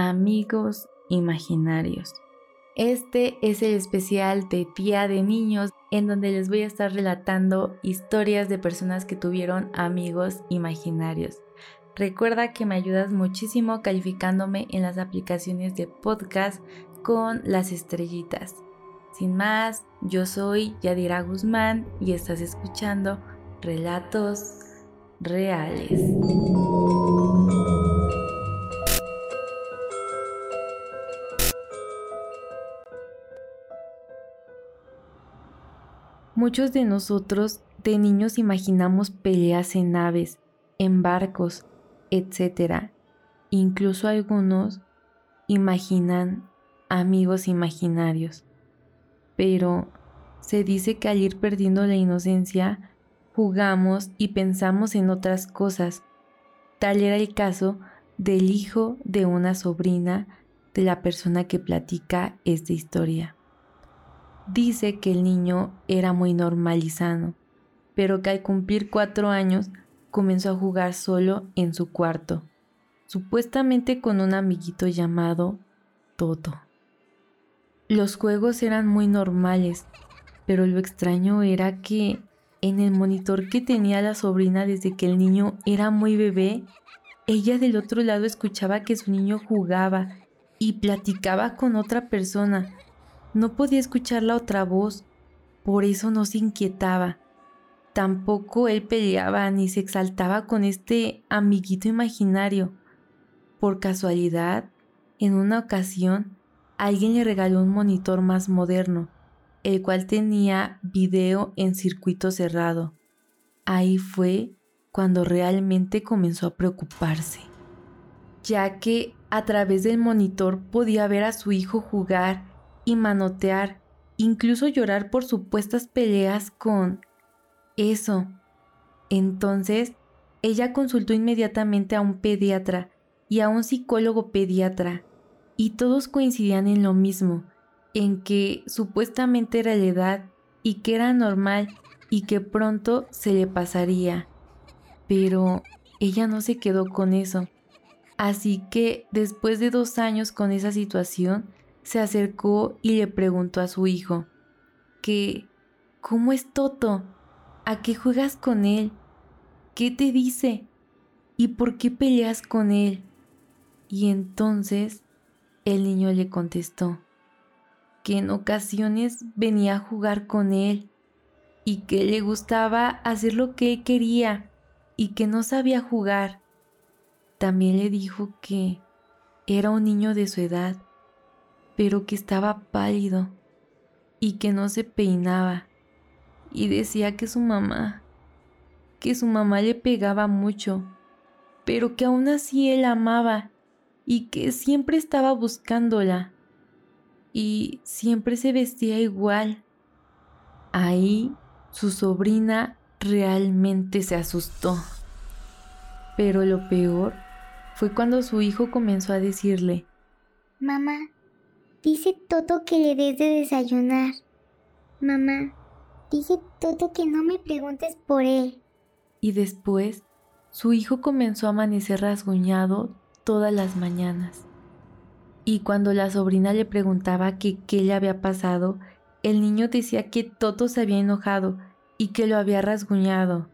amigos imaginarios. Este es el especial de Tía de Niños en donde les voy a estar relatando historias de personas que tuvieron amigos imaginarios. Recuerda que me ayudas muchísimo calificándome en las aplicaciones de podcast con las estrellitas. Sin más, yo soy Yadira Guzmán y estás escuchando Relatos Reales. Muchos de nosotros de niños imaginamos peleas en naves, en barcos, etc. Incluso algunos imaginan amigos imaginarios. Pero se dice que al ir perdiendo la inocencia, jugamos y pensamos en otras cosas. Tal era el caso del hijo de una sobrina de la persona que platica esta historia. Dice que el niño era muy normal y sano, pero que al cumplir cuatro años comenzó a jugar solo en su cuarto, supuestamente con un amiguito llamado Toto. Los juegos eran muy normales, pero lo extraño era que en el monitor que tenía la sobrina desde que el niño era muy bebé, ella del otro lado escuchaba que su niño jugaba y platicaba con otra persona. No podía escuchar la otra voz, por eso no se inquietaba. Tampoco él peleaba ni se exaltaba con este amiguito imaginario. Por casualidad, en una ocasión, alguien le regaló un monitor más moderno, el cual tenía video en circuito cerrado. Ahí fue cuando realmente comenzó a preocuparse, ya que a través del monitor podía ver a su hijo jugar y manotear, incluso llorar por supuestas peleas con eso. Entonces, ella consultó inmediatamente a un pediatra y a un psicólogo pediatra, y todos coincidían en lo mismo, en que supuestamente era la edad y que era normal y que pronto se le pasaría. Pero ella no se quedó con eso. Así que después de dos años con esa situación, se acercó y le preguntó a su hijo que, ¿cómo es Toto? ¿A qué juegas con él? ¿Qué te dice? ¿Y por qué peleas con él? Y entonces el niño le contestó que en ocasiones venía a jugar con él y que le gustaba hacer lo que él quería y que no sabía jugar. También le dijo que era un niño de su edad, pero que estaba pálido y que no se peinaba y decía que su mamá, que su mamá le pegaba mucho, pero que aún así él amaba y que siempre estaba buscándola y siempre se vestía igual. Ahí su sobrina realmente se asustó. Pero lo peor fue cuando su hijo comenzó a decirle, Mamá, dice Toto que le des de desayunar. Mamá, Dice todo que no me preguntes por él. Y después, su hijo comenzó a amanecer rasguñado todas las mañanas. Y cuando la sobrina le preguntaba que qué le había pasado, el niño decía que Toto se había enojado y que lo había rasguñado.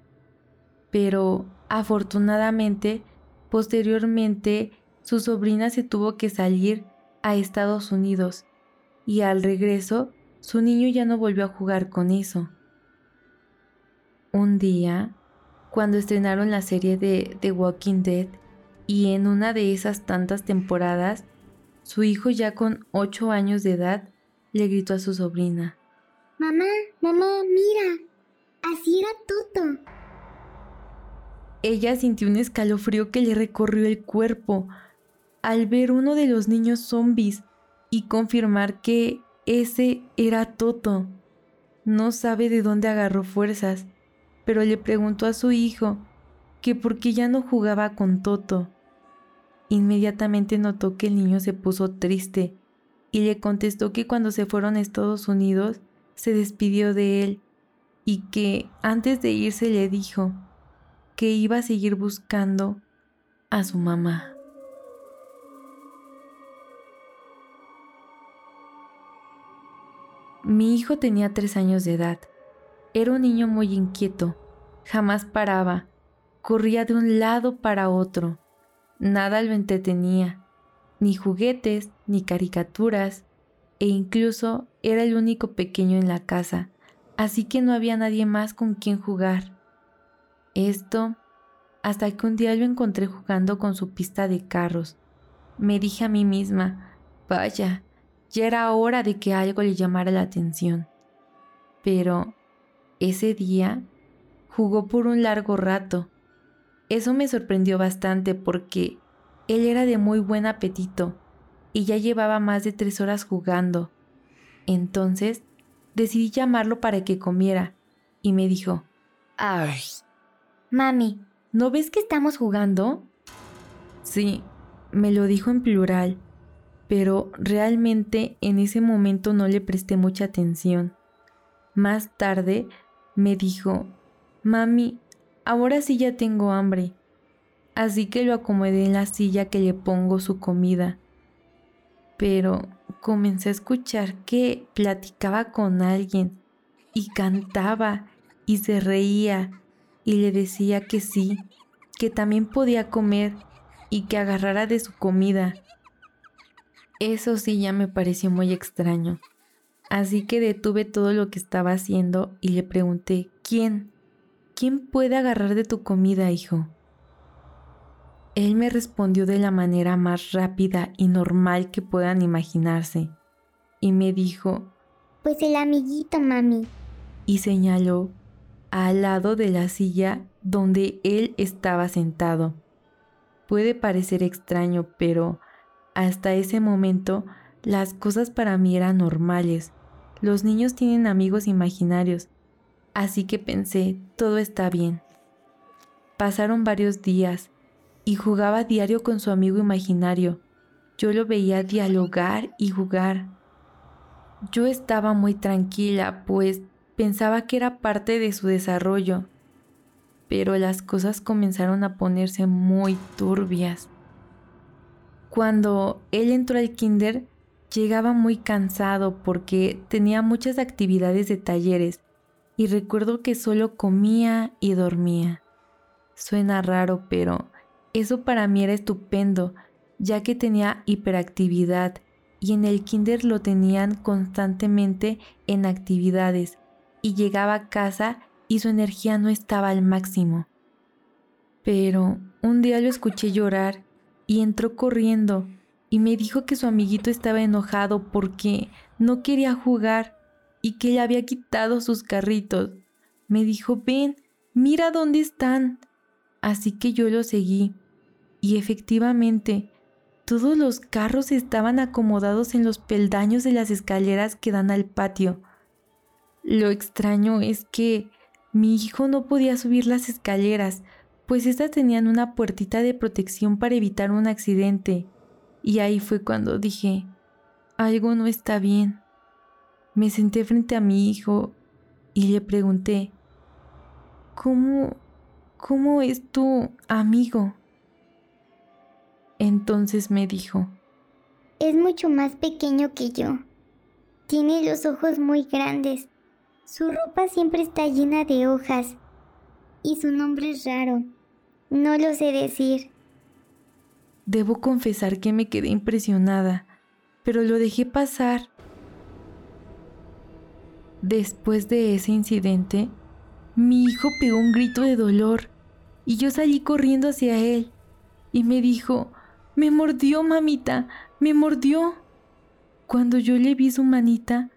Pero, afortunadamente, posteriormente, su sobrina se tuvo que salir a Estados Unidos y al regreso su niño ya no volvió a jugar con eso. Un día, cuando estrenaron la serie de The Walking Dead, y en una de esas tantas temporadas, su hijo ya con 8 años de edad le gritó a su sobrina. Mamá, mamá, mira, así era Toto. Ella sintió un escalofrío que le recorrió el cuerpo al ver uno de los niños zombies y confirmar que ese era Toto. No sabe de dónde agarró fuerzas, pero le preguntó a su hijo que por qué ya no jugaba con Toto. Inmediatamente notó que el niño se puso triste y le contestó que cuando se fueron a Estados Unidos se despidió de él y que antes de irse le dijo que iba a seguir buscando a su mamá. Mi hijo tenía tres años de edad. Era un niño muy inquieto. Jamás paraba. Corría de un lado para otro. Nada lo entretenía. Ni juguetes, ni caricaturas. E incluso era el único pequeño en la casa. Así que no había nadie más con quien jugar. Esto hasta que un día lo encontré jugando con su pista de carros. Me dije a mí misma, vaya, ya era hora de que algo le llamara la atención. Pero ese día jugó por un largo rato. Eso me sorprendió bastante porque él era de muy buen apetito y ya llevaba más de tres horas jugando. Entonces decidí llamarlo para que comiera y me dijo, ¡Ay! Mami, ¿no ves que estamos jugando? Sí, me lo dijo en plural, pero realmente en ese momento no le presté mucha atención. Más tarde me dijo, Mami, ahora sí ya tengo hambre. Así que lo acomodé en la silla que le pongo su comida. Pero comencé a escuchar que platicaba con alguien y cantaba y se reía y le decía que sí, que también podía comer y que agarrara de su comida. Eso sí ya me pareció muy extraño. Así que detuve todo lo que estaba haciendo y le pregunté, ¿quién? ¿Quién puede agarrar de tu comida, hijo? Él me respondió de la manera más rápida y normal que puedan imaginarse, y me dijo, Pues el amiguito, mami. Y señaló al lado de la silla donde él estaba sentado. Puede parecer extraño, pero hasta ese momento las cosas para mí eran normales. Los niños tienen amigos imaginarios, así que pensé, todo está bien. Pasaron varios días y jugaba diario con su amigo imaginario. Yo lo veía dialogar y jugar. Yo estaba muy tranquila, pues pensaba que era parte de su desarrollo, pero las cosas comenzaron a ponerse muy turbias. Cuando él entró al kinder, llegaba muy cansado porque tenía muchas actividades de talleres y recuerdo que solo comía y dormía. Suena raro, pero eso para mí era estupendo, ya que tenía hiperactividad y en el kinder lo tenían constantemente en actividades y llegaba a casa y su energía no estaba al máximo. Pero un día lo escuché llorar y entró corriendo y me dijo que su amiguito estaba enojado porque no quería jugar y que le había quitado sus carritos. Me dijo, ven, mira dónde están. Así que yo lo seguí y efectivamente todos los carros estaban acomodados en los peldaños de las escaleras que dan al patio. Lo extraño es que mi hijo no podía subir las escaleras, pues éstas tenían una puertita de protección para evitar un accidente. Y ahí fue cuando dije, algo no está bien. Me senté frente a mi hijo y le pregunté, ¿cómo, cómo es tu amigo? Entonces me dijo, es mucho más pequeño que yo. Tiene los ojos muy grandes su ropa siempre está llena de hojas y su nombre es raro. No lo sé decir. Debo confesar que me quedé impresionada, pero lo dejé pasar. Después de ese incidente, mi hijo pegó un grito de dolor y yo salí corriendo hacia él y me dijo, me mordió, mamita, me mordió. Cuando yo le vi su manita,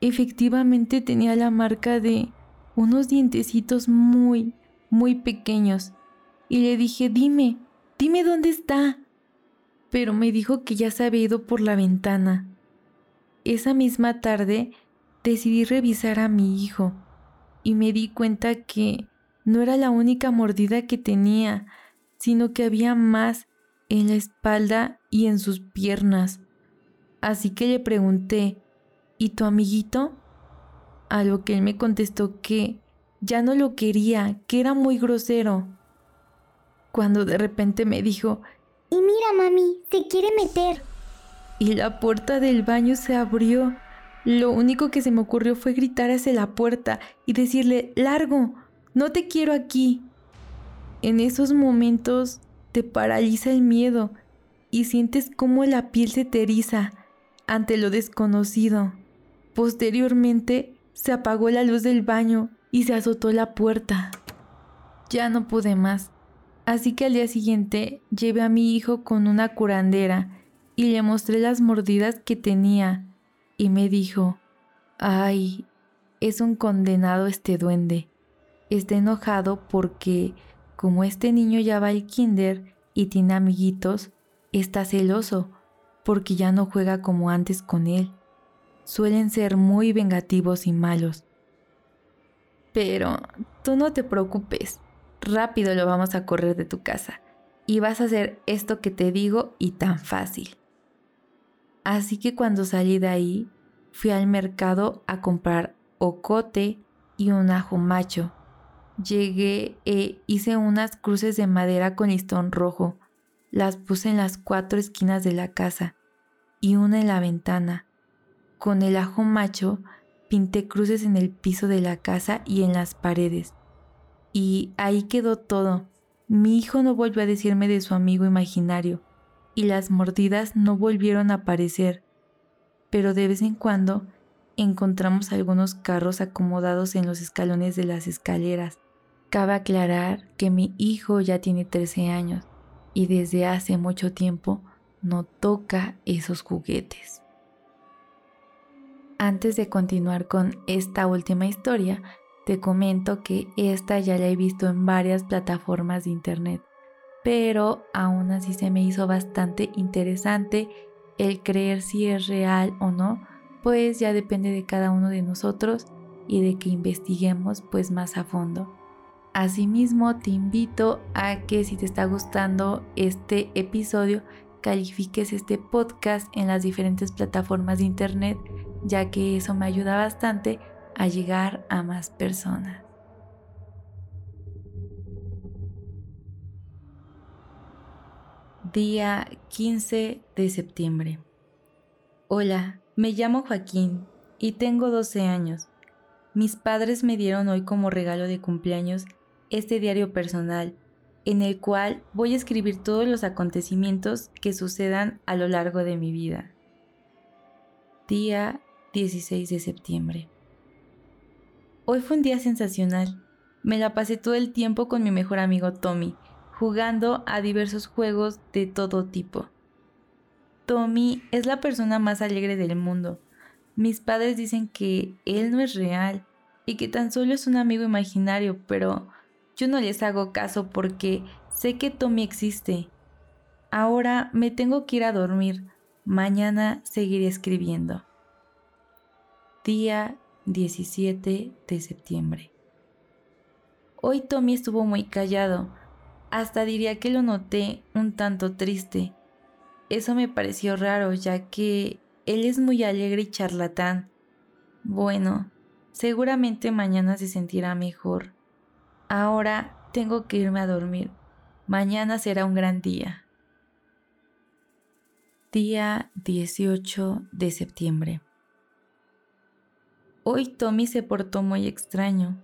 efectivamente tenía la marca de unos dientecitos muy, muy pequeños. Y le dije, dime, dime dónde está. Pero me dijo que ya se había ido por la ventana. Esa misma tarde decidí revisar a mi hijo y me di cuenta que no era la única mordida que tenía, sino que había más en la espalda y en sus piernas. Así que le pregunté, ¿Y tu amiguito? A lo que él me contestó que ya no lo quería, que era muy grosero. Cuando de repente me dijo, Y mira, mami, te quiere meter. Y la puerta del baño se abrió Lo único que se me ocurrió fue gritar hacia la puerta y decirle, largo, no te quiero aquí. En esos momentos te paraliza el miedo y sientes cómo la piel se te eriza ante lo desconocido. Posteriormente se apagó la luz del baño y se azotó la puerta. Ya no pude más, así que al día siguiente llevé a mi hijo con una curandera y le mostré las mordidas que tenía y me dijo, ay, es un condenado este duende. Está enojado porque, como este niño ya va al kinder y tiene amiguitos, está celoso porque ya no juega como antes con él. Suelen ser muy vengativos y malos. Pero tú no te preocupes, rápido lo vamos a correr de tu casa y vas a hacer esto que te digo y tan fácil. Así que cuando salí de ahí, fui al mercado a comprar ocote y un ajo macho. Llegué e hice unas cruces de madera con listón rojo. Las puse en las cuatro esquinas de la casa y una en la ventana. Con el ajo macho pinté cruces en el piso de la casa y en las paredes. Y ahí quedó todo. Mi hijo no volvió a decirme de su amigo imaginario y las mordidas no volvieron a aparecer, pero de vez en cuando encontramos algunos carros acomodados en los escalones de las escaleras. Cabe aclarar que mi hijo ya tiene 13 años y desde hace mucho tiempo no toca esos juguetes. Antes de continuar con esta última historia, te comento que esta ya la he visto en varias plataformas de internet pero aún así se me hizo bastante interesante el creer si es real o no, pues ya depende de cada uno de nosotros y de que investiguemos pues más a fondo. Asimismo, te invito a que si te está gustando este episodio, califiques este podcast en las diferentes plataformas de internet, ya que eso me ayuda bastante a llegar a más personas. Día 15 de septiembre. Hola, me llamo Joaquín y tengo 12 años. Mis padres me dieron hoy como regalo de cumpleaños este diario personal, en el cual voy a escribir todos los acontecimientos que sucedan a lo largo de mi vida. Día 16 de septiembre. Hoy fue un día sensacional. Me la pasé todo el tiempo con mi mejor amigo Tommy, jugando a diversos juegos de todo tipo. Tommy es la persona más alegre del mundo. Mis padres dicen que él no es real y que tan solo es un amigo imaginario, pero yo no les hago caso porque sé que Tommy existe. Ahora me tengo que ir a dormir. Mañana seguiré escribiendo. Día 17 de septiembre. Hoy Tommy estuvo muy callado hasta diría que lo noté un tanto triste. Eso me pareció raro, ya que él es muy alegre y charlatán. Bueno, seguramente mañana se sentirá mejor. Ahora tengo que irme a dormir. Mañana será un gran día. Día 18 de septiembre. Hoy Tommy se portó muy extraño.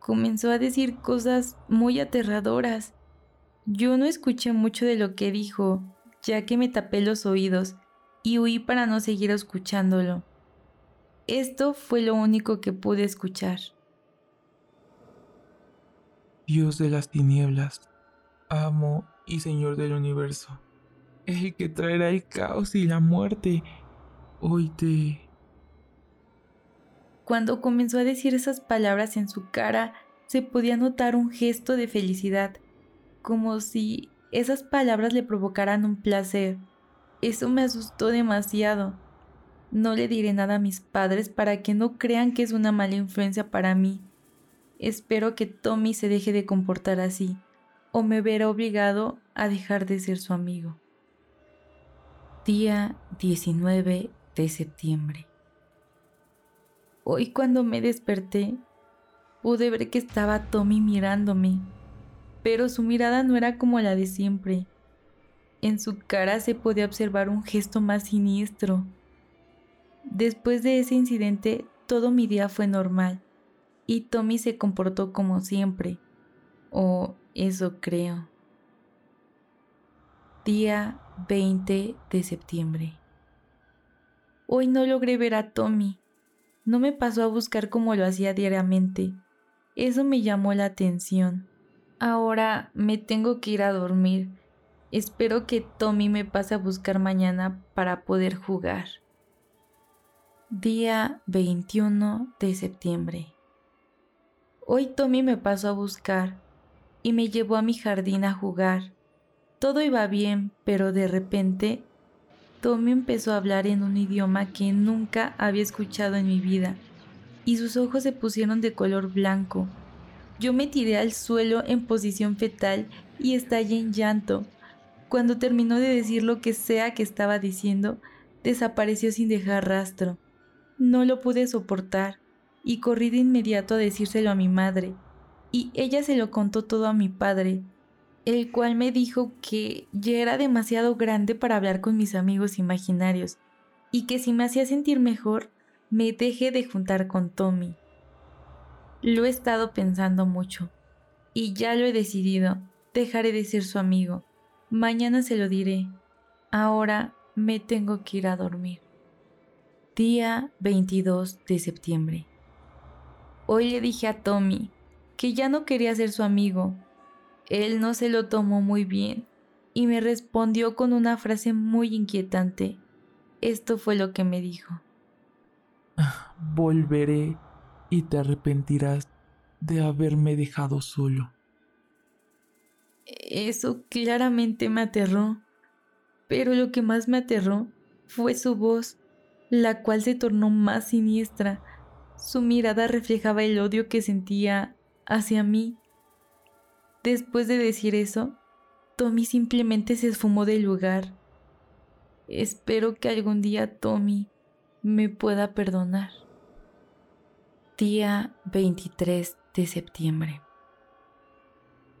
Comenzó a decir cosas muy aterradoras yo no escuché mucho de lo que dijo, ya que me tapé los oídos y huí para no seguir escuchándolo. Esto fue lo único que pude escuchar. Dios de las tinieblas, amo y Señor del universo, el que traerá el caos y la muerte, hoy te... Cuando comenzó a decir esas palabras en su cara, se podía notar un gesto de felicidad como si esas palabras le provocaran un placer. Eso me asustó demasiado. No le diré nada a mis padres para que no crean que es una mala influencia para mí. Espero que Tommy se deje de comportar así, o me verá obligado a dejar de ser su amigo. Día 19 de septiembre. Hoy cuando me desperté, pude ver que estaba Tommy mirándome pero su mirada no era como la de siempre. En su cara se podía observar un gesto más siniestro. Después de ese incidente, todo mi día fue normal y Tommy se comportó como siempre, o eso creo. Día 20 de septiembre. Hoy no logré ver a Tommy. No me pasó a buscar como lo hacía diariamente. Eso me llamó la atención. Ahora me tengo que ir a dormir. Espero que Tommy me pase a buscar mañana para poder jugar. Día 21 de septiembre. Hoy Tommy me pasó a buscar y me llevó a mi jardín a jugar. Todo iba bien, pero de repente Tommy empezó a hablar en un idioma que nunca había escuchado en mi vida y sus ojos se pusieron de color blanco. Yo me tiré al suelo en posición fetal y estallé en llanto. Cuando terminó de decir lo que sea que estaba diciendo, desapareció sin dejar rastro. No lo pude soportar y corrí de inmediato a decírselo a mi madre, y ella se lo contó todo a mi padre, el cual me dijo que ya era demasiado grande para hablar con mis amigos imaginarios, y que si me hacía sentir mejor, me dejé de juntar con Tommy. Lo he estado pensando mucho, y ya lo he decidido, dejaré de ser su amigo. Mañana se lo diré. Ahora me tengo que ir a dormir. Día 22 de septiembre. Hoy le dije a Tommy que ya no quería ser su amigo. Él no se lo tomó muy bien y me respondió con una frase muy inquietante. Esto fue lo que me dijo. Volveré y te arrepentirás de haberme dejado solo. Eso claramente me aterró, pero lo que más me aterró fue su voz la cual se tornó más siniestra. Su mirada reflejaba el odio que sentía hacia mí. Después de decir eso, Tommy simplemente se esfumó del lugar. Espero que algún día Tommy me pueda perdonar. Día 23 de septiembre.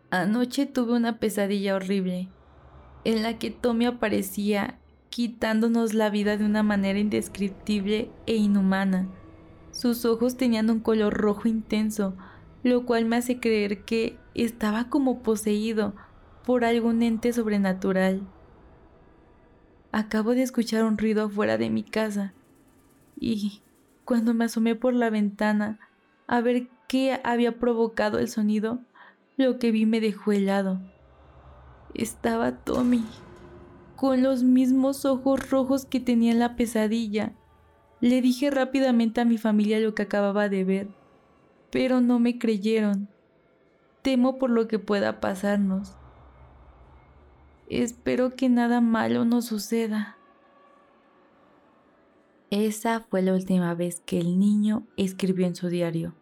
Anoche tuve una pesadilla horrible en la que Tommy aparecía quitándonos la vida de una manera indescriptible e inhumana. Sus ojos tenían un color rojo intenso, lo cual me hace creer que estaba como poseído por algún ente sobrenatural. Acabo de escuchar un ruido afuera de mi casa y cuando me asomé por la ventana a ver qué había provocado el sonido, lo que vi me dejó helado. Estaba Tommy con los mismos ojos rojos que tenía en la pesadilla. Le dije rápidamente a mi familia lo que acababa de ver, pero no me creyeron. Temo por lo que pueda pasarnos. Espero que nada malo nos suceda. Esa fue la última vez que el niño escribió en su diario.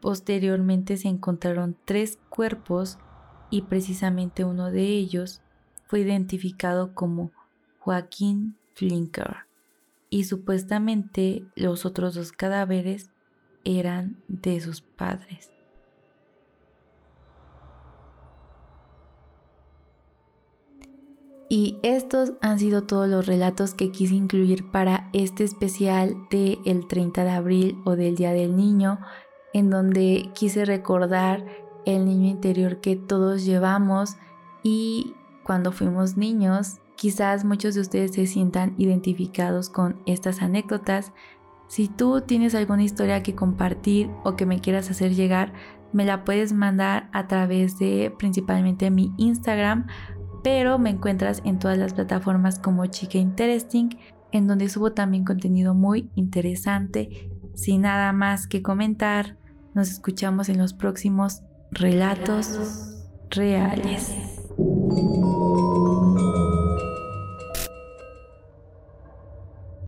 Posteriormente se encontraron tres cuerpos y precisamente uno de ellos fue identificado como Joaquín Flinker y supuestamente los otros dos cadáveres eran de sus padres. Y estos han sido todos los relatos que quise incluir para este especial del el 30 de abril o del Día del Niño, en donde quise recordar el niño interior que todos llevamos y cuando fuimos niños. Quizás muchos de ustedes se sientan identificados con estas anécdotas. Si tú tienes alguna historia que compartir o que me quieras hacer llegar, me la puedes mandar a través de principalmente mi Instagram, pero me encuentras en todas las plataformas como Chica Interesting, en donde subo también contenido muy interesante. Sin nada más que comentar, nos escuchamos en los próximos relatos reales.